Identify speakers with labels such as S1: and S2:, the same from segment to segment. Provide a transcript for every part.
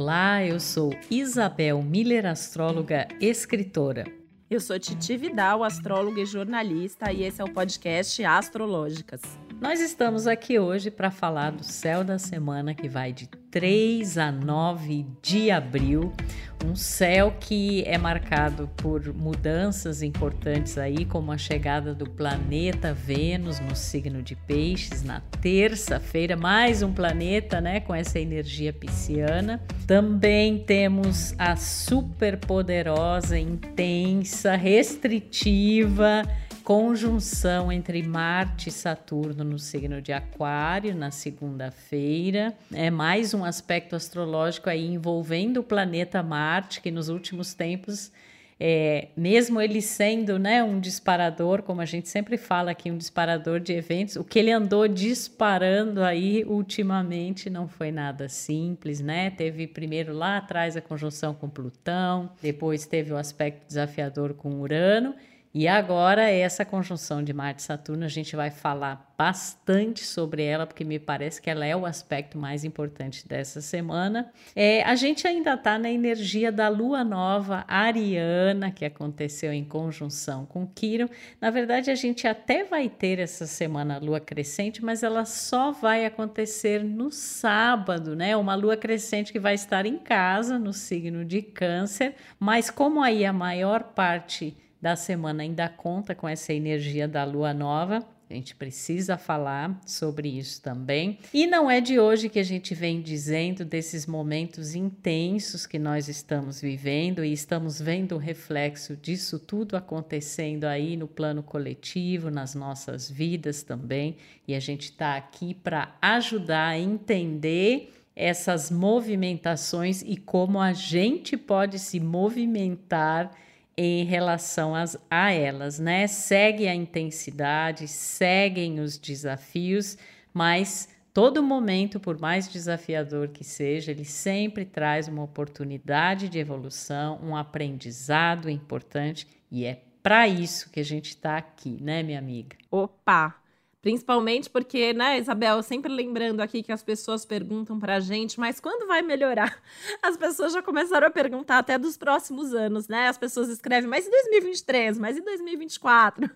S1: Olá, eu sou Isabel Miller, astróloga, escritora.
S2: Eu sou Titi Vidal, astróloga e jornalista, e esse é o podcast Astrológicas.
S1: Nós estamos aqui hoje para falar do céu da semana que vai de 3 a 9 de abril. Um céu que é marcado por mudanças importantes aí, como a chegada do planeta Vênus no signo de Peixes na terça-feira, mais um planeta, né, com essa energia pisciana. Também temos a super poderosa, intensa, restritiva conjunção entre Marte e Saturno no signo de Aquário na segunda-feira. É mais um aspecto astrológico aí envolvendo o planeta Marte, que nos últimos tempos é, mesmo ele sendo né, um disparador, como a gente sempre fala aqui, um disparador de eventos, o que ele andou disparando aí ultimamente não foi nada simples, né? Teve primeiro lá atrás a conjunção com Plutão, depois teve o aspecto desafiador com Urano e agora, essa conjunção de Marte e Saturno, a gente vai falar bastante sobre ela, porque me parece que ela é o aspecto mais importante dessa semana. É, a gente ainda está na energia da lua nova ariana, que aconteceu em conjunção com Quiron. Na verdade, a gente até vai ter essa semana a lua crescente, mas ela só vai acontecer no sábado, né? Uma lua crescente que vai estar em casa, no signo de Câncer, mas como aí a maior parte da semana ainda conta com essa energia da lua nova. A gente precisa falar sobre isso também. E não é de hoje que a gente vem dizendo desses momentos intensos que nós estamos vivendo e estamos vendo o reflexo disso tudo acontecendo aí no plano coletivo, nas nossas vidas também. E a gente está aqui para ajudar a entender essas movimentações e como a gente pode se movimentar em relação às, a elas, né? Segue a intensidade, seguem os desafios, mas todo momento, por mais desafiador que seja, ele sempre traz uma oportunidade de evolução, um aprendizado importante e é para isso que a gente está aqui, né, minha amiga?
S2: Opa! Principalmente porque, né, Isabel, sempre lembrando aqui que as pessoas perguntam pra gente, mas quando vai melhorar? As pessoas já começaram a perguntar até dos próximos anos, né? As pessoas escrevem, mas em 2023? Mas em 2024?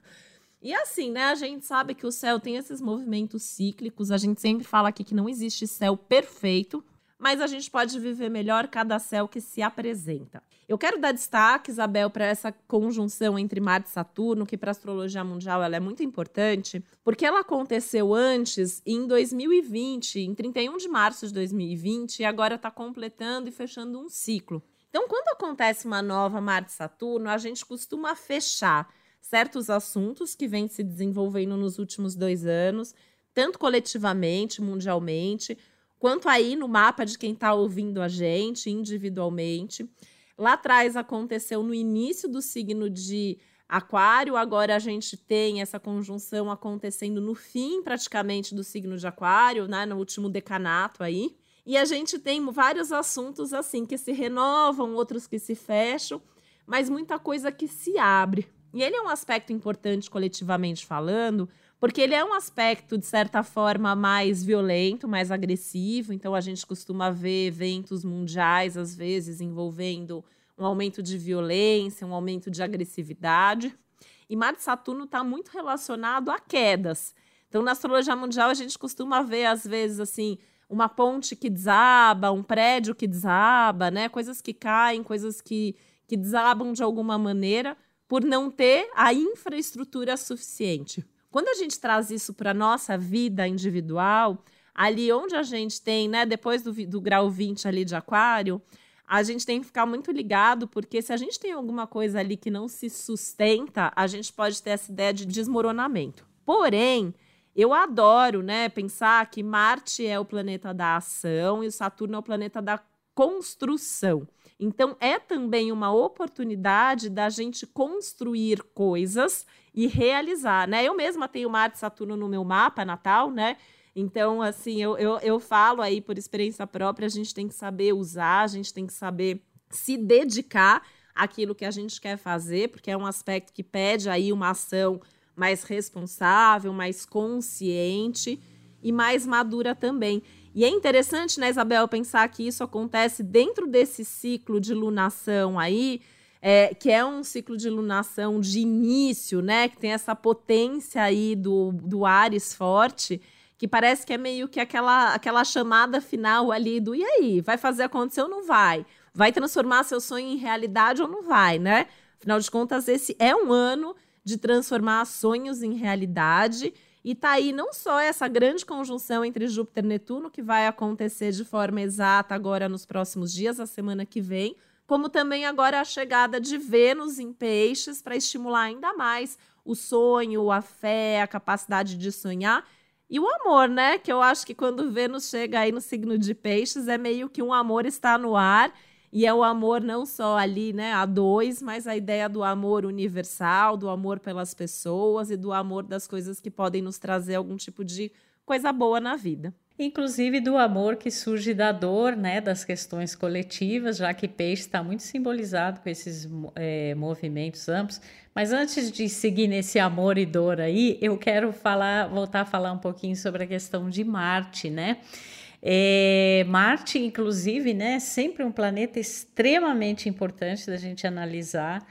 S2: E assim, né, a gente sabe que o céu tem esses movimentos cíclicos, a gente sempre fala aqui que não existe céu perfeito, mas a gente pode viver melhor cada céu que se apresenta. Eu quero dar destaque, Isabel, para essa conjunção entre Marte e Saturno, que para a astrologia mundial ela é muito importante, porque ela aconteceu antes, em 2020, em 31 de março de 2020, e agora está completando e fechando um ciclo. Então, quando acontece uma nova Marte-Saturno, a gente costuma fechar certos assuntos que vêm se desenvolvendo nos últimos dois anos, tanto coletivamente, mundialmente, quanto aí no mapa de quem está ouvindo a gente individualmente. Lá atrás aconteceu no início do signo de Aquário, agora a gente tem essa conjunção acontecendo no fim praticamente do signo de Aquário, né, no último decanato aí. E a gente tem vários assuntos assim que se renovam, outros que se fecham, mas muita coisa que se abre. E ele é um aspecto importante coletivamente falando, porque ele é um aspecto, de certa forma, mais violento, mais agressivo. Então, a gente costuma ver eventos mundiais, às vezes, envolvendo um aumento de violência, um aumento de agressividade. E Marte Saturno está muito relacionado a quedas. Então, na astrologia mundial, a gente costuma ver, às vezes, assim, uma ponte que desaba, um prédio que desaba, né? Coisas que caem, coisas que, que desabam de alguma maneira por não ter a infraestrutura suficiente. Quando a gente traz isso para a nossa vida individual, ali onde a gente tem, né, depois do, do grau 20 ali de aquário, a gente tem que ficar muito ligado, porque se a gente tem alguma coisa ali que não se sustenta, a gente pode ter essa ideia de desmoronamento. Porém, eu adoro, né, pensar que Marte é o planeta da ação e Saturno é o planeta da construção. Então, é também uma oportunidade da gente construir coisas e realizar, né? Eu mesma tenho Marte e Saturno no meu mapa natal, né? Então, assim, eu, eu, eu falo aí por experiência própria, a gente tem que saber usar, a gente tem que saber se dedicar àquilo que a gente quer fazer, porque é um aspecto que pede aí uma ação mais responsável, mais consciente e mais madura também. E é interessante, né, Isabel, pensar que isso acontece dentro desse ciclo de lunação aí, é, que é um ciclo de lunação de início, né? Que tem essa potência aí do, do Ares forte, que parece que é meio que aquela, aquela chamada final ali do e aí, vai fazer acontecer ou não vai? Vai transformar seu sonho em realidade ou não vai, né? Afinal de contas, esse é um ano de transformar sonhos em realidade. E tá aí não só essa grande conjunção entre Júpiter e Netuno, que vai acontecer de forma exata agora nos próximos dias, a semana que vem, como também agora a chegada de Vênus em Peixes para estimular ainda mais o sonho, a fé, a capacidade de sonhar. E o amor, né? Que eu acho que quando Vênus chega aí no signo de Peixes, é meio que um amor está no ar e é o amor não só ali, né, a dois, mas a ideia do amor universal, do amor pelas pessoas e do amor das coisas que podem nos trazer algum tipo de coisa boa na vida.
S1: Inclusive do amor que surge da dor, né, das questões coletivas, já que peixe está muito simbolizado com esses é, movimentos amplos. Mas antes de seguir nesse amor e dor aí, eu quero falar, voltar a falar um pouquinho sobre a questão de Marte, né? É, Marte, inclusive, né, sempre um planeta extremamente importante da gente analisar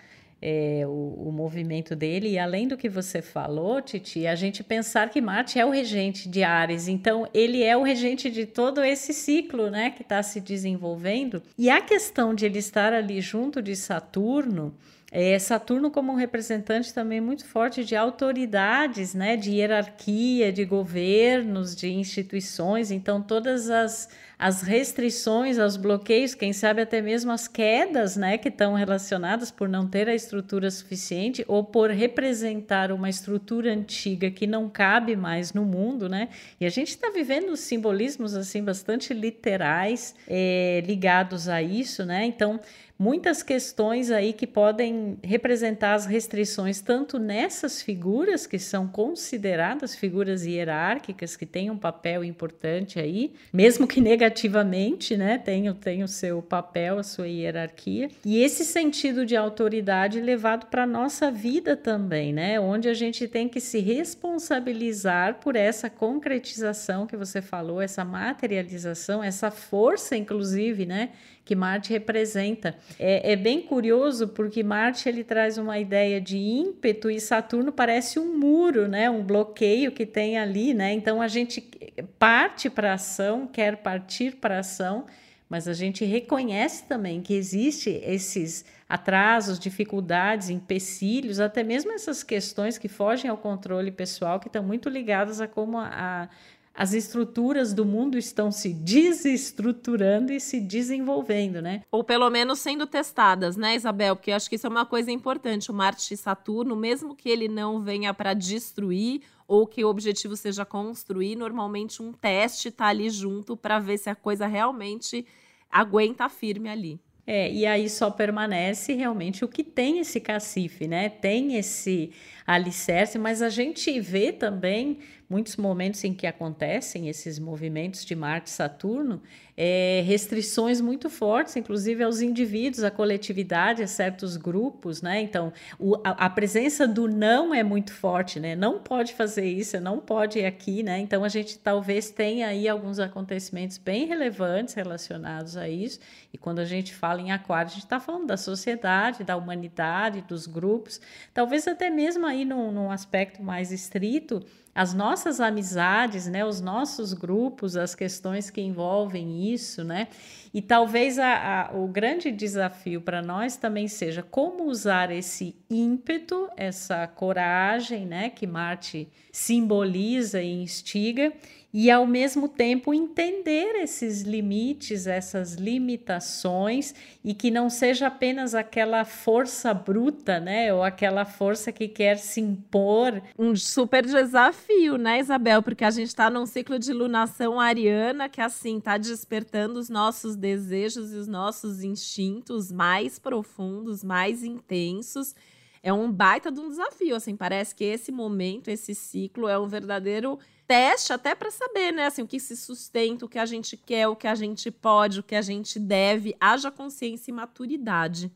S1: é, o, o, movimento dele. E além do que você falou, Titi, a gente pensar que Marte é o regente de Ares, então ele é o regente de todo esse ciclo né, que está se desenvolvendo. E a questão de ele estar ali junto de Saturno é, Saturno como um representante também muito forte de autoridades, né, de hierarquia, de governos, de instituições. Então, todas as, as restrições, os bloqueios, quem sabe até mesmo as quedas, né, que estão relacionadas por não ter a estrutura suficiente ou por representar uma estrutura antiga que não cabe mais no mundo, né? E a gente está vivendo simbolismos assim bastante literais é, ligados a isso, né? Então muitas questões aí que podem representar as restrições tanto nessas figuras que são consideradas figuras hierárquicas que têm um papel importante aí, mesmo que negativamente, né, tem, tem o seu papel, a sua hierarquia, e esse sentido de autoridade levado para a nossa vida também, né, onde a gente tem que se responsabilizar por essa concretização que você falou, essa materialização, essa força, inclusive, né, que Marte representa. É, é, bem curioso porque Marte ele traz uma ideia de ímpeto e Saturno parece um muro, né? Um bloqueio que tem ali, né? Então a gente parte para ação, quer partir para ação, mas a gente reconhece também que existe esses atrasos, dificuldades, empecilhos, até mesmo essas questões que fogem ao controle pessoal, que estão muito ligadas a como a as estruturas do mundo estão se desestruturando e se desenvolvendo, né?
S2: Ou pelo menos sendo testadas, né, Isabel? Porque eu acho que isso é uma coisa importante. O Marte e Saturno, mesmo que ele não venha para destruir ou que o objetivo seja construir, normalmente um teste está ali junto para ver se a coisa realmente aguenta firme ali.
S1: É, e aí só permanece realmente o que tem esse cacife, né? Tem esse alicerce, mas a gente vê também muitos momentos em que acontecem esses movimentos de Marte e Saturno, é, restrições muito fortes, inclusive aos indivíduos, à coletividade, a certos grupos, né? Então, o, a, a, presença do não é muito forte, né? Não pode fazer isso, não pode ir aqui, né? Então, a gente talvez tenha aí alguns acontecimentos bem relevantes relacionados a isso. E quando a gente fala em aquário, a gente está falando da sociedade, da humanidade, dos grupos, talvez até mesmo aí num, num aspecto mais estrito, as nossas amizades, né, os nossos grupos, as questões que envolvem isso, né? E talvez a, a, o grande desafio para nós também seja como usar esse ímpeto, essa coragem, né, que Marte simboliza e instiga, e ao mesmo tempo entender esses limites, essas limitações e que não seja apenas aquela força bruta, né, ou aquela força que quer se impor.
S2: Um super desafio, né, Isabel, porque a gente está num ciclo de lunação ariana que assim está despertando os nossos desejos e os nossos instintos mais profundos, mais intensos. É um baita de um desafio, assim, parece que esse momento, esse ciclo é um verdadeiro teste até para saber, né, assim, o que se sustenta, o que a gente quer, o que a gente pode, o que a gente deve, haja consciência e maturidade.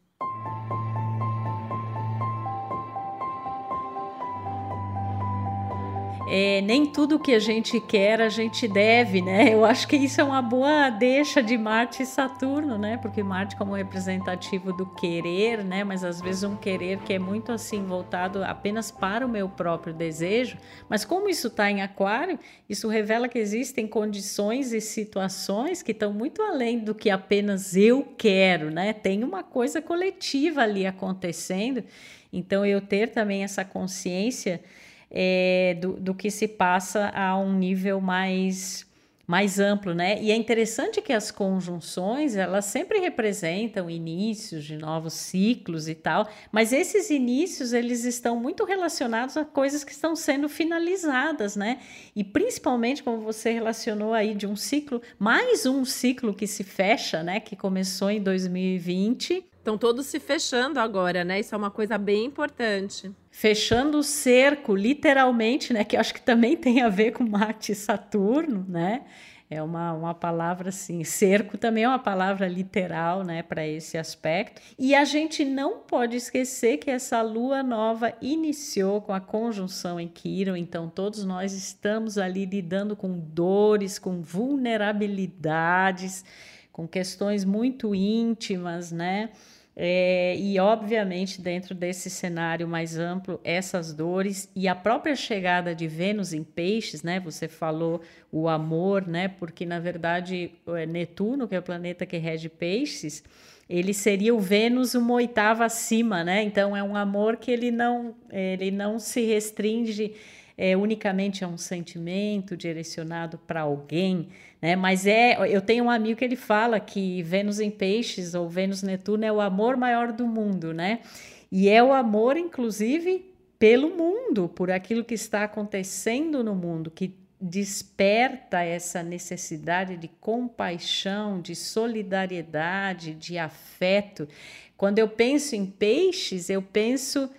S1: É, nem tudo que a gente quer a gente deve, né? Eu acho que isso é uma boa deixa de Marte e Saturno, né? Porque Marte como representativo do querer, né? Mas às vezes um querer que é muito assim voltado apenas para o meu próprio desejo. Mas como isso está em Aquário, isso revela que existem condições e situações que estão muito além do que apenas eu quero, né? Tem uma coisa coletiva ali acontecendo. Então eu ter também essa consciência é, do, do que se passa a um nível mais mais amplo, né? E é interessante que as conjunções, elas sempre representam inícios de novos ciclos e tal, mas esses inícios, eles estão muito relacionados a coisas que estão sendo finalizadas, né? E principalmente como você relacionou aí de um ciclo, mais um ciclo que se fecha, né, que começou em 2020,
S2: Estão todos se fechando agora, né? Isso é uma coisa bem importante.
S1: Fechando o cerco, literalmente, né? Que acho que também tem a ver com Marte e Saturno, né? É uma, uma palavra assim, cerco também é uma palavra literal, né, para esse aspecto. E a gente não pode esquecer que essa lua nova iniciou com a conjunção em Quiron, então todos nós estamos ali lidando com dores, com vulnerabilidades, com questões muito íntimas, né? É, e, obviamente, dentro desse cenário mais amplo, essas dores e a própria chegada de Vênus em Peixes, né? Você falou o amor, né? Porque, na verdade, é Netuno, que é o planeta que rege Peixes, ele seria o Vênus uma oitava acima, né? Então, é um amor que ele não, ele não se restringe é, unicamente a um sentimento direcionado para alguém, né? Mas é, eu tenho um amigo que ele fala que Vênus em Peixes ou Vênus Netuno é o amor maior do mundo, né? E é o amor, inclusive, pelo mundo, por aquilo que está acontecendo no mundo, que desperta essa necessidade de compaixão, de solidariedade, de afeto. Quando eu penso em peixes, eu penso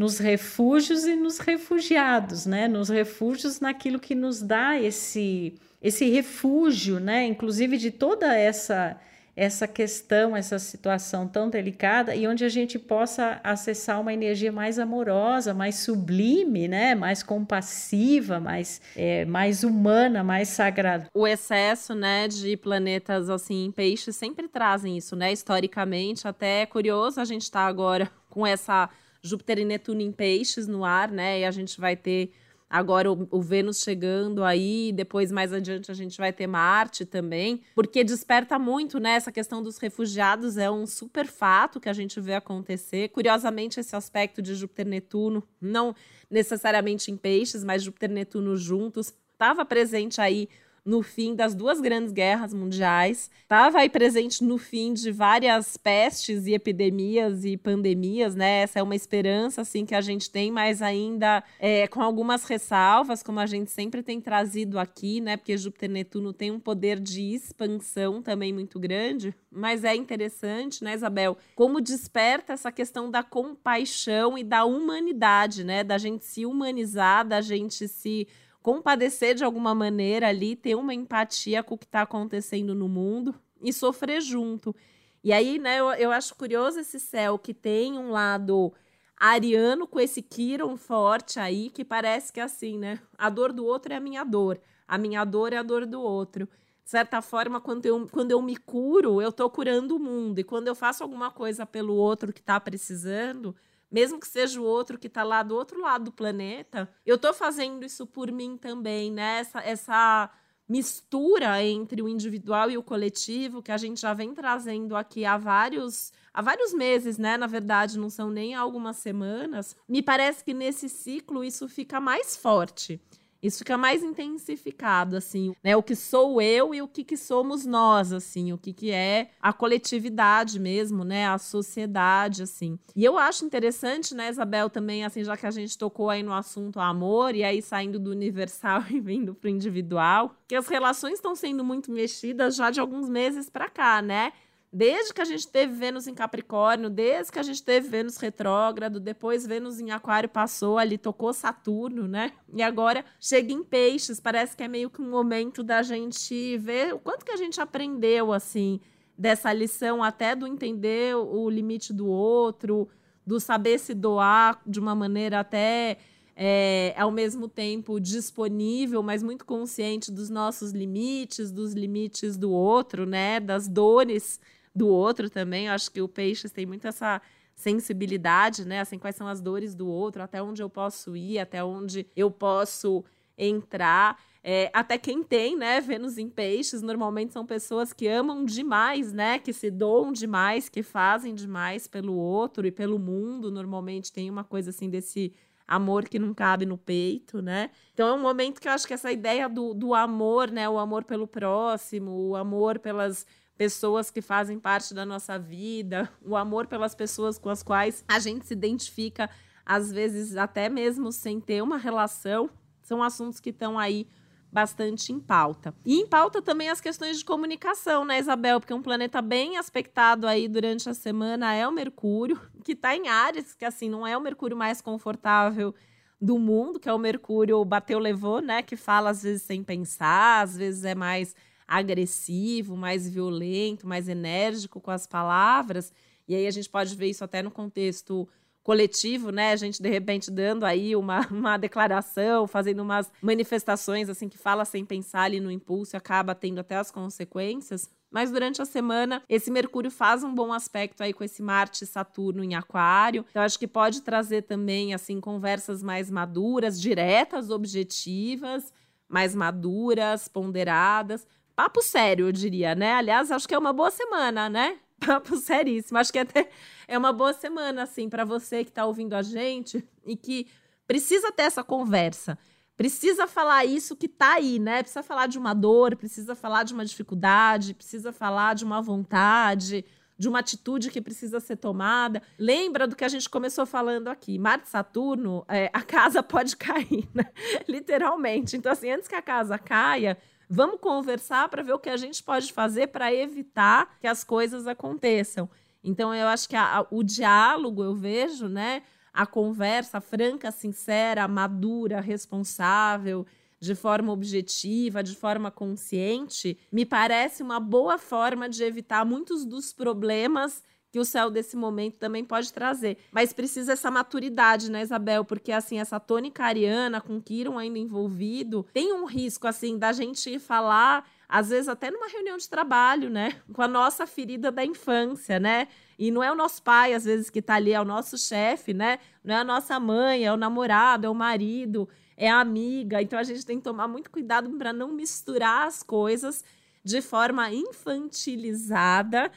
S1: nos refúgios e nos refugiados, né? Nos refúgios naquilo que nos dá esse esse refúgio, né? Inclusive de toda essa essa questão, essa situação tão delicada e onde a gente possa acessar uma energia mais amorosa, mais sublime, né? Mais compassiva, mais é, mais humana, mais sagrada.
S2: O excesso, né, de planetas assim peixes sempre trazem isso, né? Historicamente, até é curioso a gente estar tá agora com essa Júpiter e Netuno em peixes no ar, né? E a gente vai ter agora o, o, Vênus chegando aí, depois mais adiante a gente vai ter Marte também, porque desperta muito, né? Essa questão dos refugiados é um super fato que a gente vê acontecer. Curiosamente, esse aspecto de Júpiter e Netuno, não necessariamente em peixes, mas Júpiter e Netuno juntos, estava presente aí no fim das duas grandes guerras mundiais, estava aí presente no fim de várias pestes e epidemias e pandemias, né? Essa é uma esperança assim que a gente tem, mas ainda é, com algumas ressalvas, como a gente sempre tem trazido aqui, né? Porque Júpiter Netuno tem um poder de expansão também muito grande, mas é interessante, né, Isabel, como desperta essa questão da compaixão e da humanidade, né? Da gente se humanizar, da gente se compadecer de alguma maneira ali, ter uma empatia com o que está acontecendo no mundo e sofrer junto. E aí, né, eu, eu acho curioso esse céu que tem um lado ariano com esse Kiron forte aí, que parece que é assim, né? A dor do outro é a minha dor, a minha dor é a dor do outro. De certa forma, quando eu, quando eu me curo, eu estou curando o mundo. E quando eu faço alguma coisa pelo outro que está precisando, mesmo que seja o outro que está lá do outro lado do planeta, eu estou fazendo isso por mim também, né? Essa, essa mistura entre o individual e o coletivo que a gente já vem trazendo aqui há vários há vários meses, né? Na verdade, não são nem algumas semanas. Me parece que nesse ciclo isso fica mais forte. Isso fica mais intensificado, assim, né? O que sou eu e o que, que somos nós, assim, o que, que é a coletividade mesmo, né? A sociedade, assim. E eu acho interessante, né, Isabel, também, assim, já que a gente tocou aí no assunto amor, e aí saindo do universal e vindo pro individual, que as relações estão sendo muito mexidas já de alguns meses para cá, né? Desde que a gente teve Vênus em Capricórnio, desde que a gente teve Vênus retrógrado, depois Vênus em Aquário passou ali, tocou Saturno, né? E agora chega em Peixes. Parece que é meio que um momento da gente ver o quanto que a gente aprendeu, assim, dessa lição, até do entender o limite do outro, do saber se doar de uma maneira até é, ao mesmo tempo disponível, mas muito consciente dos nossos limites, dos limites do outro, né? Das dores do outro também. Eu acho que o Peixes tem muito essa sensibilidade, né? Assim, quais são as dores do outro, até onde eu posso ir, até onde eu posso entrar. É, até quem tem, né, Vênus em peixes, normalmente são pessoas que amam demais, né, que se doam demais, que fazem demais pelo outro e pelo mundo. Normalmente tem uma coisa assim desse amor que não cabe no peito, né? Então é um momento que eu acho que essa ideia do, do amor, né, o amor pelo próximo, o amor pelas pessoas que fazem parte da nossa vida, o amor pelas pessoas com as quais a gente se identifica, às vezes até mesmo sem ter uma relação, são assuntos que estão aí bastante em pauta. E em pauta também as questões de comunicação, né, Isabel? Porque um planeta bem aspectado aí durante a semana é o Mercúrio, que está em Ares, que assim não é o Mercúrio mais confortável do mundo, que é o Mercúrio bateu levou, né, que fala às vezes sem pensar, às vezes é mais agressivo, mais violento, mais enérgico com as palavras. E aí a gente pode ver isso até no contexto coletivo, né? A gente de repente dando aí uma, uma declaração, fazendo umas manifestações assim que fala sem pensar ali no impulso e acaba tendo até as consequências. Mas durante a semana, esse Mercúrio faz um bom aspecto aí com esse Marte e Saturno em Aquário. Então, acho que pode trazer também, assim, conversas mais maduras, diretas, objetivas, mais maduras, ponderadas, papo sério, eu diria, né? Aliás, acho que é uma boa semana, né? Papo seríssimo. Acho que até é uma boa semana, assim, para você que está ouvindo a gente e que precisa ter essa conversa. Precisa falar isso que tá aí, né? Precisa falar de uma dor, precisa falar de uma dificuldade, precisa falar de uma vontade, de uma atitude que precisa ser tomada. Lembra do que a gente começou falando aqui. Marte Saturno, é, a casa pode cair, né? Literalmente. Então, assim, antes que a casa caia, Vamos conversar para ver o que a gente pode fazer para evitar que as coisas aconteçam. Então, eu acho que a, a, o diálogo, eu vejo, né? A conversa franca, sincera, madura, responsável, de forma objetiva, de forma consciente, me parece uma boa forma de evitar muitos dos problemas que o céu desse momento também pode trazer. Mas precisa essa maturidade, né, Isabel? Porque, assim, essa tônica ariana com Kiron ainda envolvido, tem um risco, assim, da gente falar, às vezes até numa reunião de trabalho, né? Com a nossa ferida da infância, né? E não é o nosso pai, às vezes, que tá ali, é o nosso chefe, né? Não é a nossa mãe, é o namorado, é o marido, é a amiga. Então, a gente tem que tomar muito cuidado para não misturar as coisas de forma infantilizada,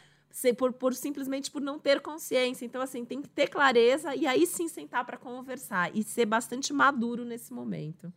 S2: por, por simplesmente por não ter consciência. Então, assim, tem que ter clareza e aí sim sentar para conversar e ser bastante maduro nesse momento.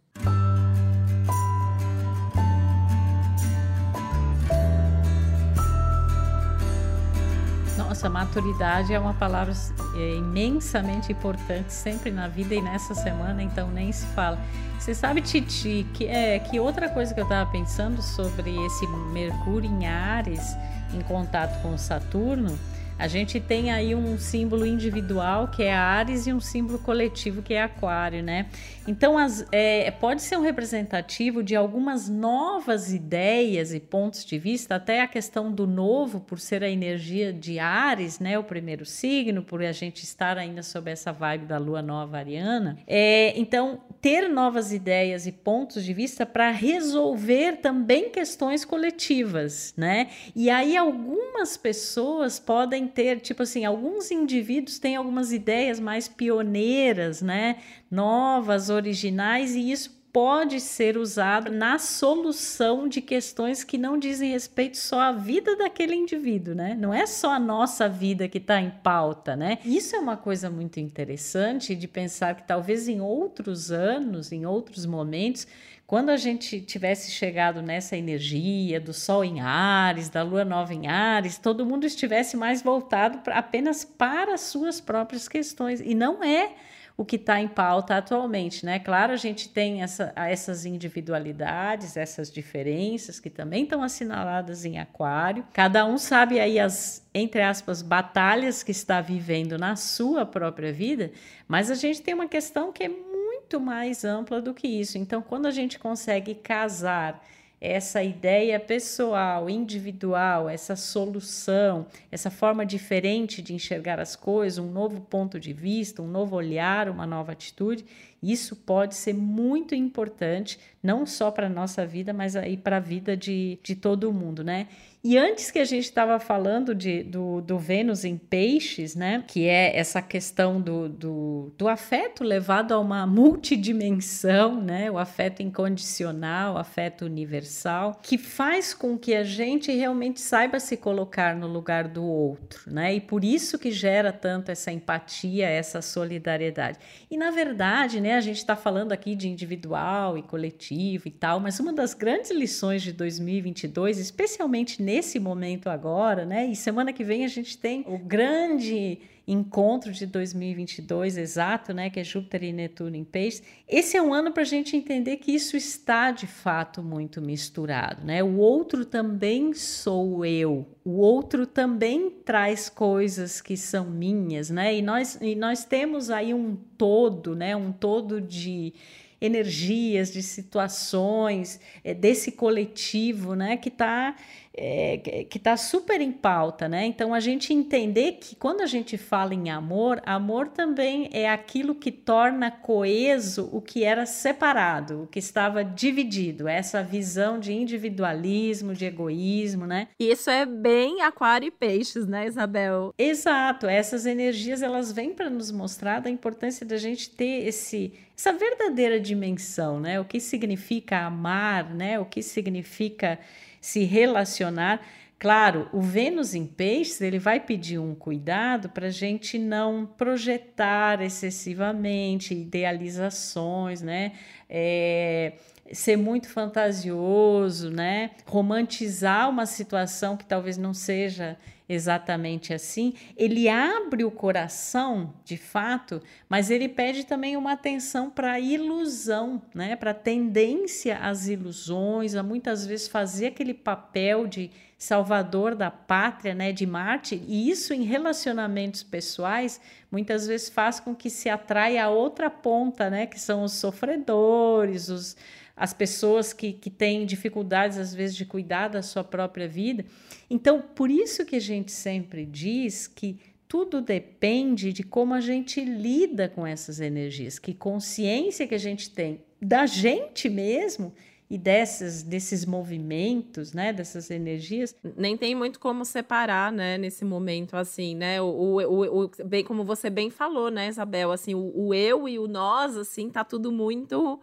S1: Nossa, maturidade é uma palavra é, imensamente importante sempre na vida e nessa semana, então nem se fala. Você sabe, Titi, que, é, que outra coisa que eu estava pensando sobre esse Mercúrio em Ares em contato com Saturno, a gente tem aí um símbolo individual que é Ares e um símbolo coletivo que é Aquário, né? Então, as, é, pode ser um representativo de algumas novas ideias e pontos de vista, até a questão do novo, por ser a energia de Ares, né? O primeiro signo, por a gente estar ainda sob essa vibe da lua nova ariana. É, então, ter novas ideias e pontos de vista para resolver também questões coletivas, né? E aí, algumas pessoas podem ter, tipo assim, alguns indivíduos têm algumas ideias mais pioneiras, né? Novas, originais, e isso pode ser usado na solução de questões que não dizem respeito só à vida daquele indivíduo, né? Não é só a nossa vida que está em pauta, né? Isso é uma coisa muito interessante de pensar que talvez em outros anos, em outros momentos, quando a gente tivesse chegado nessa energia do Sol em Ares, da Lua Nova em Ares, todo mundo estivesse mais voltado apenas para as suas próprias questões. E não é o que está em pauta atualmente, né? Claro, a gente tem essa, essas individualidades, essas diferenças que também estão assinaladas em Aquário. Cada um sabe aí as, entre aspas, batalhas que está vivendo na sua própria vida, mas a gente tem uma questão que é muito mais ampla do que isso. Então, quando a gente consegue casar essa ideia pessoal, individual, essa solução, essa forma diferente de enxergar as coisas, um novo ponto de vista, um novo olhar, uma nova atitude, Isso pode ser muito importante, não só para a nossa vida, mas aí para a vida de, de todo mundo, né? E antes que a gente estava falando de, do, do Vênus em peixes, né? Que é essa questão do, do, do afeto levado a uma multidimensão, né? O afeto incondicional, o afeto universal, que faz com que a gente realmente saiba se colocar no lugar do outro, né? E por isso que gera tanto essa empatia, essa solidariedade. E na verdade, né? A gente está falando aqui de individual e coletivo e tal, mas uma das grandes lições de 2022, especialmente nesse nesse momento agora, né? E semana que vem a gente tem o grande encontro de 2022 exato, né, que é Júpiter e Netuno em Peixes. Esse é um ano para a gente entender que isso está de fato muito misturado, né? O outro também sou eu, o outro também traz coisas que são minhas, né? E nós, e nós temos aí um todo, né? Um todo de energias, de situações, é, desse coletivo, né, que está é, que está super em pauta, né? Então a gente entender que quando a gente fala em amor, amor também é aquilo que torna coeso o que era separado, o que estava dividido, essa visão de individualismo, de egoísmo, né?
S2: Isso é bem aquário e peixes, né, Isabel?
S1: Exato, essas energias elas vêm para nos mostrar da importância da gente ter esse essa verdadeira dimensão, né? O que significa amar, né? O que significa se relacionar. Claro, o Vênus em Peixes ele vai pedir um cuidado para a gente não projetar excessivamente idealizações, né? É, ser muito fantasioso, né? Romantizar uma situação que talvez não seja exatamente assim. Ele abre o coração, de fato, mas ele pede também uma atenção para a ilusão, né? Para a tendência às ilusões, a muitas vezes fazer aquele papel de salvador da pátria, né, de Marte, e isso em relacionamentos pessoais muitas vezes faz com que se atraia a outra ponta, né, que são os sofredores, os as pessoas que, que têm dificuldades, às vezes, de cuidar da sua própria vida. Então, por isso que a gente sempre diz que tudo depende de como a gente lida com essas energias, que consciência que a gente tem da gente mesmo e dessas, desses movimentos, né, dessas energias.
S2: Nem tem muito como separar, né, nesse momento, assim, né, o, o, o, bem como você bem falou, né, Isabel, assim, o, o eu e o nós, assim, tá tudo muito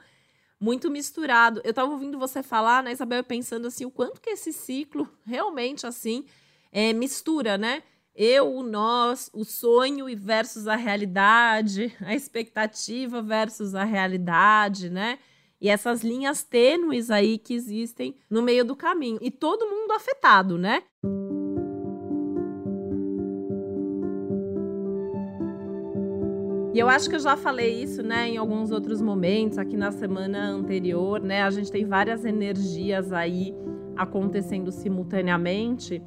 S2: muito misturado. Eu estava ouvindo você falar, né, Isabel, pensando assim, o quanto que esse ciclo realmente assim é, mistura, né? Eu, o nós, o sonho versus a realidade, a expectativa versus a realidade, né? E essas linhas tênues aí que existem no meio do caminho. E todo mundo afetado, né? E eu acho que eu já falei isso, né, em alguns outros momentos, aqui na semana anterior, né? A gente tem várias energias aí acontecendo simultaneamente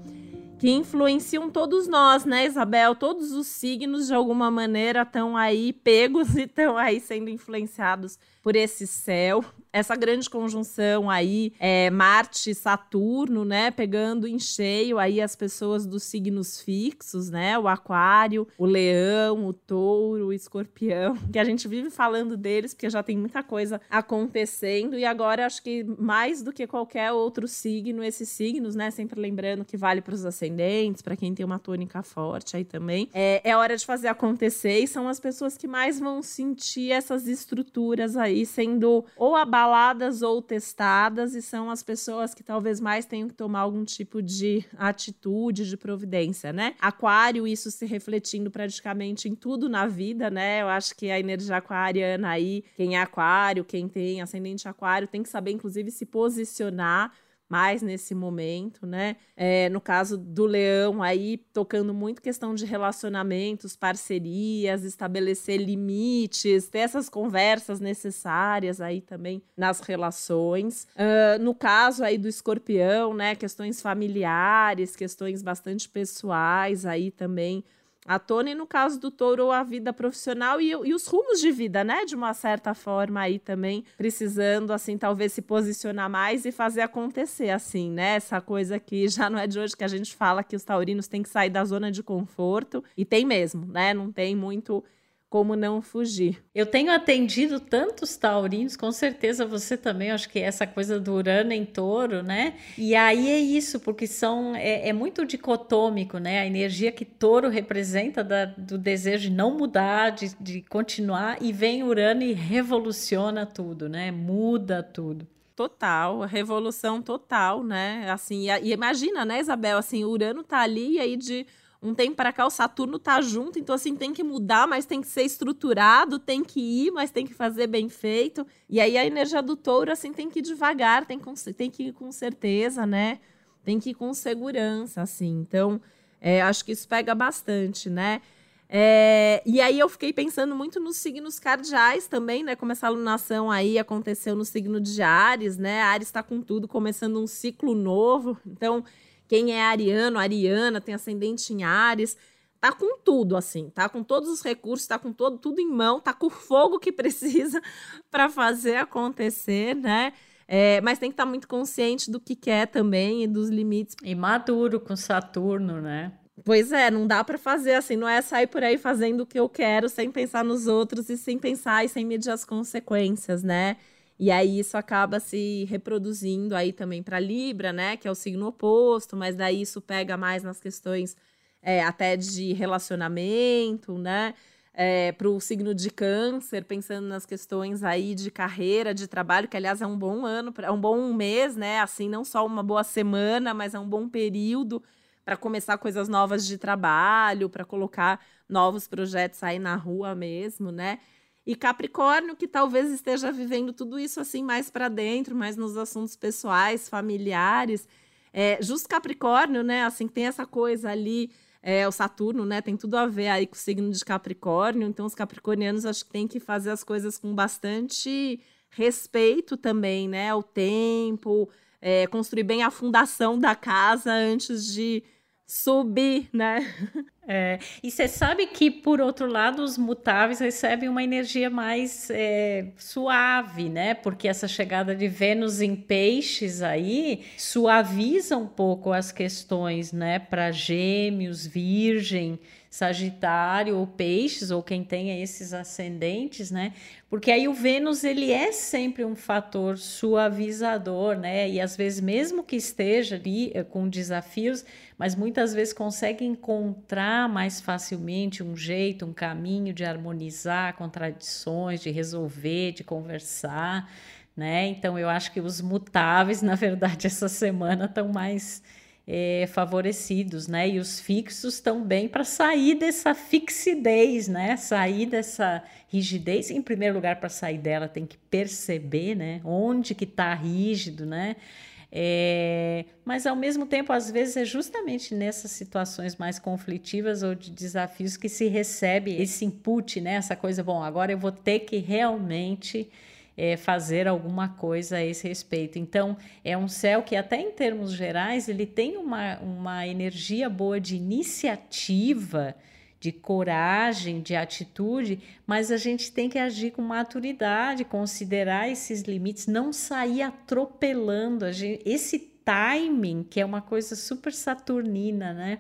S2: que influenciam todos nós, né, Isabel? Todos os signos, de alguma maneira, estão aí pegos e estão aí sendo influenciados por esse céu. Essa grande conjunção aí, é, Marte Saturno, né, pegando em cheio aí as pessoas dos signos fixos, né, o aquário, o leão, o touro, o escorpião, que a gente vive falando deles porque já tem muita coisa acontecendo e agora acho que mais do que qualquer outro signo, esses signos, né, sempre lembrando que vale para os ascendentes, para quem tem uma tônica forte aí também, é, é hora de fazer acontecer e são as pessoas que mais vão sentir essas estruturas aí sendo ou abaladas ou testadas e são as pessoas que talvez mais tenham que tomar algum tipo de atitude, de providência, né? Aquário, isso se refletindo praticamente em tudo na vida, né? Eu acho que a energia aquariana aí, quem é aquário, quem tem ascendente aquário, tem que saber, inclusive, se posicionar mais nesse momento, né? É, no caso do Leão, aí tocando muito questão de relacionamentos, parcerias, estabelecer limites, ter essas conversas necessárias aí também nas relações. Uh, no caso aí do Escorpião, né? Questões familiares, questões bastante pessoais aí também a Tony, no caso do touro, a vida profissional e, e, os rumos de vida, né? De uma certa forma aí também, precisando, assim, talvez se posicionar mais e fazer acontecer, assim, né? Essa coisa que já não é de hoje que a gente fala que os taurinos têm que sair da zona de conforto, e tem mesmo, né? Não tem muito como não fugir.
S1: Eu tenho atendido tantos taurinos, com certeza você também, acho que essa coisa do Urano em touro, né? E aí é isso, porque são é, é muito dicotômico, né? A energia que touro representa da, do desejo de não mudar, de, de continuar, e vem Urano e revoluciona tudo, né? Muda tudo.
S2: Total, revolução total, né? Assim, e, imagina, né, Isabel, assim, Urano tá ali e aí de um tempo para cá o Saturno tá junto, então assim tem que mudar, mas tem que ser estruturado, tem que ir, mas tem que fazer bem feito. E aí a energia do touro assim tem que ir devagar, tem, tem que ir com certeza, né? Tem que ir com segurança, assim. Então, é, acho que isso pega bastante, né? É, e aí eu fiquei pensando muito nos signos cardeais também, né? Como essa alunação aí aconteceu no signo de Ares, né? Ares está com tudo, começando um ciclo novo. Então, quem é ariano, ariana, tem ascendente em Ares, tá com tudo assim, tá com todos os recursos, tá com todo tudo em mão, tá com o fogo que precisa para fazer acontecer, né? É, mas tem que estar tá muito consciente do que quer também e dos limites.
S1: E maduro com Saturno, né?
S2: Pois é, não dá para fazer assim, não é sair por aí fazendo o que eu quero sem pensar nos outros e sem pensar e sem medir as consequências, né? E aí isso acaba se reproduzindo aí também para Libra, né? Que é o signo oposto, mas daí isso pega mais nas questões é, até de relacionamento, né? É, para o signo de câncer, pensando nas questões aí de carreira, de trabalho, que aliás é um bom ano, é um bom mês, né? Assim, não só uma boa semana, mas é um bom período para começar coisas novas de trabalho, para colocar novos projetos aí na rua mesmo, né? E Capricórnio, que talvez esteja vivendo tudo isso assim mais para dentro, mais nos assuntos pessoais, familiares. É, justo Capricórnio, né? Assim, tem essa coisa ali, é, o Saturno, né? Tem tudo a ver aí com o signo de Capricórnio. Então, os capricornianos acho que tem que fazer as coisas com bastante respeito também, né? O tempo, é, construir bem a fundação da casa antes de subir, né?
S1: É, e você sabe que, por outro lado, os mutáveis recebem uma energia mais é, suave, né? Porque essa chegada de Vênus em peixes aí suaviza um pouco as questões, né? Para gêmeos, virgem, Sagitário ou Peixes, ou quem tenha esses ascendentes, né? Porque aí o Vênus ele é sempre um fator suavizador, né? E às vezes, mesmo que esteja ali eh, com desafios, mas muitas vezes consegue encontrar mais facilmente um jeito, um caminho de harmonizar contradições, de resolver, de conversar, né? Então eu acho que os mutáveis, na verdade, essa semana estão mais é, favorecidos, né? E os fixos bem para sair dessa fixidez, né? Sair dessa rigidez. Em primeiro lugar, para sair dela, tem que perceber, né? Onde que está rígido, né? É, mas ao mesmo tempo, às vezes é justamente nessas situações mais conflitivas ou de desafios que se recebe esse input, né? Essa coisa, bom, agora eu vou ter que realmente é, fazer alguma coisa a esse respeito. Então, é um céu que, até em termos gerais, ele tem uma, uma energia boa de iniciativa, de coragem, de atitude, mas a gente tem que agir com maturidade, considerar esses limites, não sair atropelando. Gente, esse timing, que é uma coisa super saturnina, né?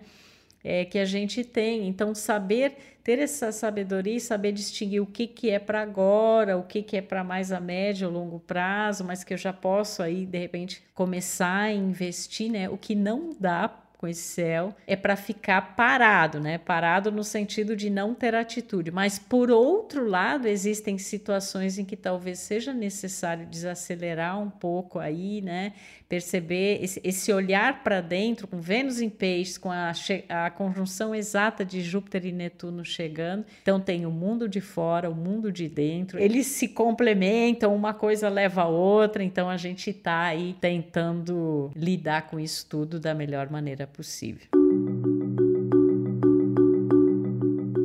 S1: é, que a gente tem. Então, saber ter essa sabedoria e saber distinguir o que, que é para agora, o que, que é para mais a médio ou longo prazo, mas que eu já posso aí, de repente, começar a investir, né? O que não dá com esse céu é para ficar parado, né? Parado no sentido de não ter atitude. Mas por outro lado, existem situações em que talvez seja necessário desacelerar um pouco aí, né? Perceber esse, esse olhar para dentro, com Vênus em peixes, com a, a conjunção exata de Júpiter e Netuno chegando. Então tem o mundo de fora, o mundo de dentro. Eles se complementam, uma coisa leva a outra, então a gente está aí tentando lidar com isso tudo da melhor maneira possível.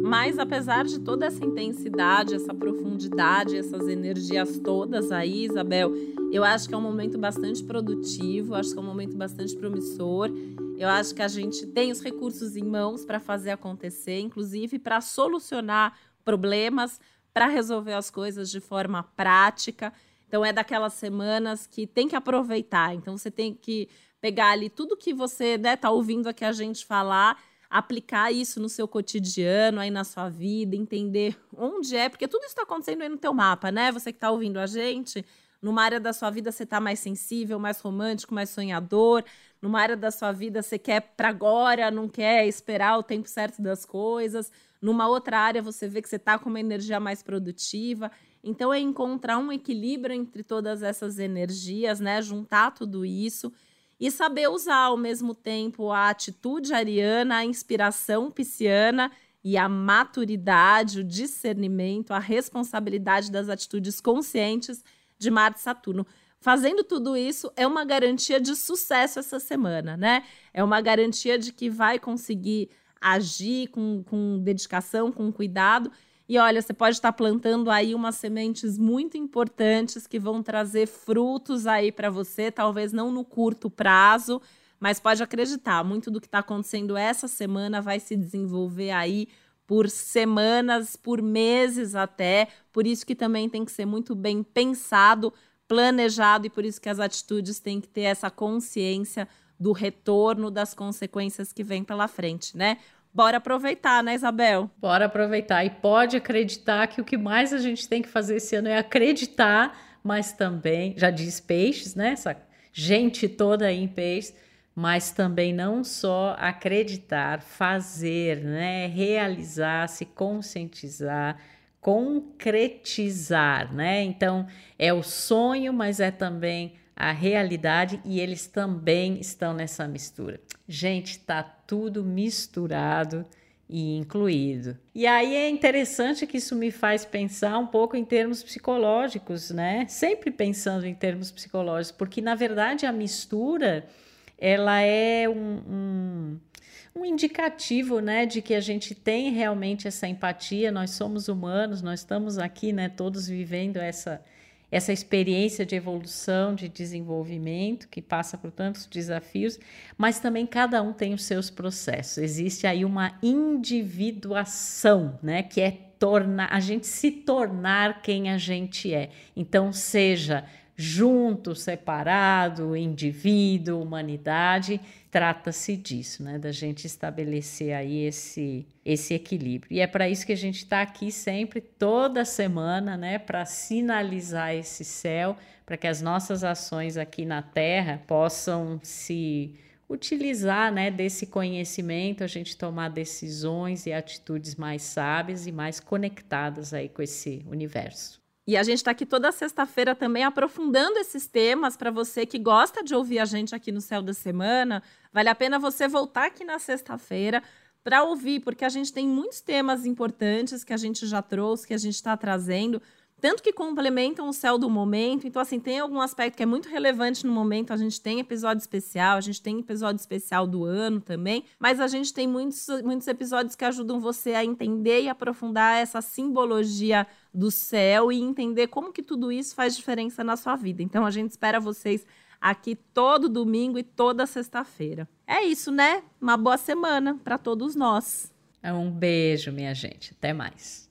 S2: Mas apesar de toda essa intensidade, essa profundidade, essas energias todas aí, Isabel, eu acho que é um momento bastante produtivo, acho que é um momento bastante promissor. Eu acho que a gente tem os recursos em mãos para fazer acontecer, inclusive para solucionar problemas, para resolver as coisas de forma prática. Então é daquelas semanas que tem que aproveitar. Então você tem que pegar ali tudo que você né, tá ouvindo aqui a gente falar, aplicar isso no seu cotidiano, aí na sua vida, entender onde é, porque tudo isso está acontecendo aí no teu mapa, né? Você que está ouvindo a gente, numa área da sua vida você está mais sensível, mais romântico, mais sonhador, numa área da sua vida você quer para agora, não quer esperar o tempo certo das coisas, numa outra área você vê que você está com uma energia mais produtiva. Então é encontrar um equilíbrio entre todas essas energias, né? Juntar tudo isso e saber usar ao mesmo tempo a atitude ariana, a inspiração pisciana e a maturidade, o discernimento, a responsabilidade das atitudes conscientes de Marte e Saturno. Fazendo tudo isso é uma garantia de sucesso essa semana, né? É uma garantia de que vai conseguir agir com, com dedicação, com cuidado e olha, você pode estar plantando aí umas sementes muito importantes que vão trazer frutos aí para você, talvez não no curto prazo, mas pode acreditar, muito do que está acontecendo essa semana vai se desenvolver aí por semanas, por meses até. Por isso que também tem que ser muito bem pensado, planejado e por isso que as atitudes têm que ter essa consciência do retorno das consequências que vem pela frente, né? Bora aproveitar, né, Isabel?
S1: Bora aproveitar. E pode acreditar que o que mais a gente tem que fazer esse ano é acreditar, mas também, já diz peixes, né? Essa gente toda aí em peixes, mas também não só acreditar, fazer, né? Realizar, se conscientizar, concretizar, né? Então, é o sonho, mas é também a realidade e eles também estão nessa mistura. Gente, tá tudo misturado e incluído. E aí é interessante que isso me faz pensar um pouco em termos psicológicos, né? Sempre pensando em termos psicológicos, porque na verdade a mistura ela é um, um, um indicativo, né, de que a gente tem realmente essa empatia. Nós somos humanos, nós estamos aqui, né, todos vivendo essa essa experiência de evolução, de desenvolvimento, que passa por tantos desafios, mas também cada um tem os seus processos. Existe aí uma individuação, né, que é tornar a gente se tornar quem a gente é. Então, seja junto, separado, indivíduo, humanidade, trata-se disso, né? Da gente estabelecer aí esse, esse equilíbrio. E é para isso que a gente está aqui sempre, toda semana, né? Para sinalizar esse céu, para que as nossas ações aqui na Terra possam se utilizar né, desse conhecimento, a gente tomar decisões e atitudes mais sábias e mais conectadas aí com esse universo.
S2: E a gente está aqui toda sexta-feira também aprofundando esses temas para você que gosta de ouvir a gente aqui no Céu da Semana. Vale a pena você voltar aqui na sexta-feira para ouvir, porque a gente tem muitos temas importantes que a gente já trouxe, que a gente está trazendo tanto que complementam o céu do momento. Então, assim, tem algum aspecto que é muito relevante no momento. A gente tem episódio especial, a gente tem episódio especial do ano também, mas a gente tem muitos, muitos episódios que ajudam você a entender e aprofundar essa simbologia do céu e entender como que tudo isso faz diferença na sua vida. Então, a gente espera vocês aqui todo domingo e toda sexta-feira. É isso, né? Uma boa semana para todos nós.
S1: Um beijo, minha gente. Até mais.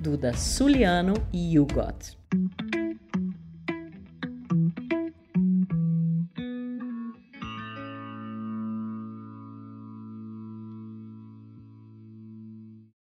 S1: Duda Suliano e YouGot.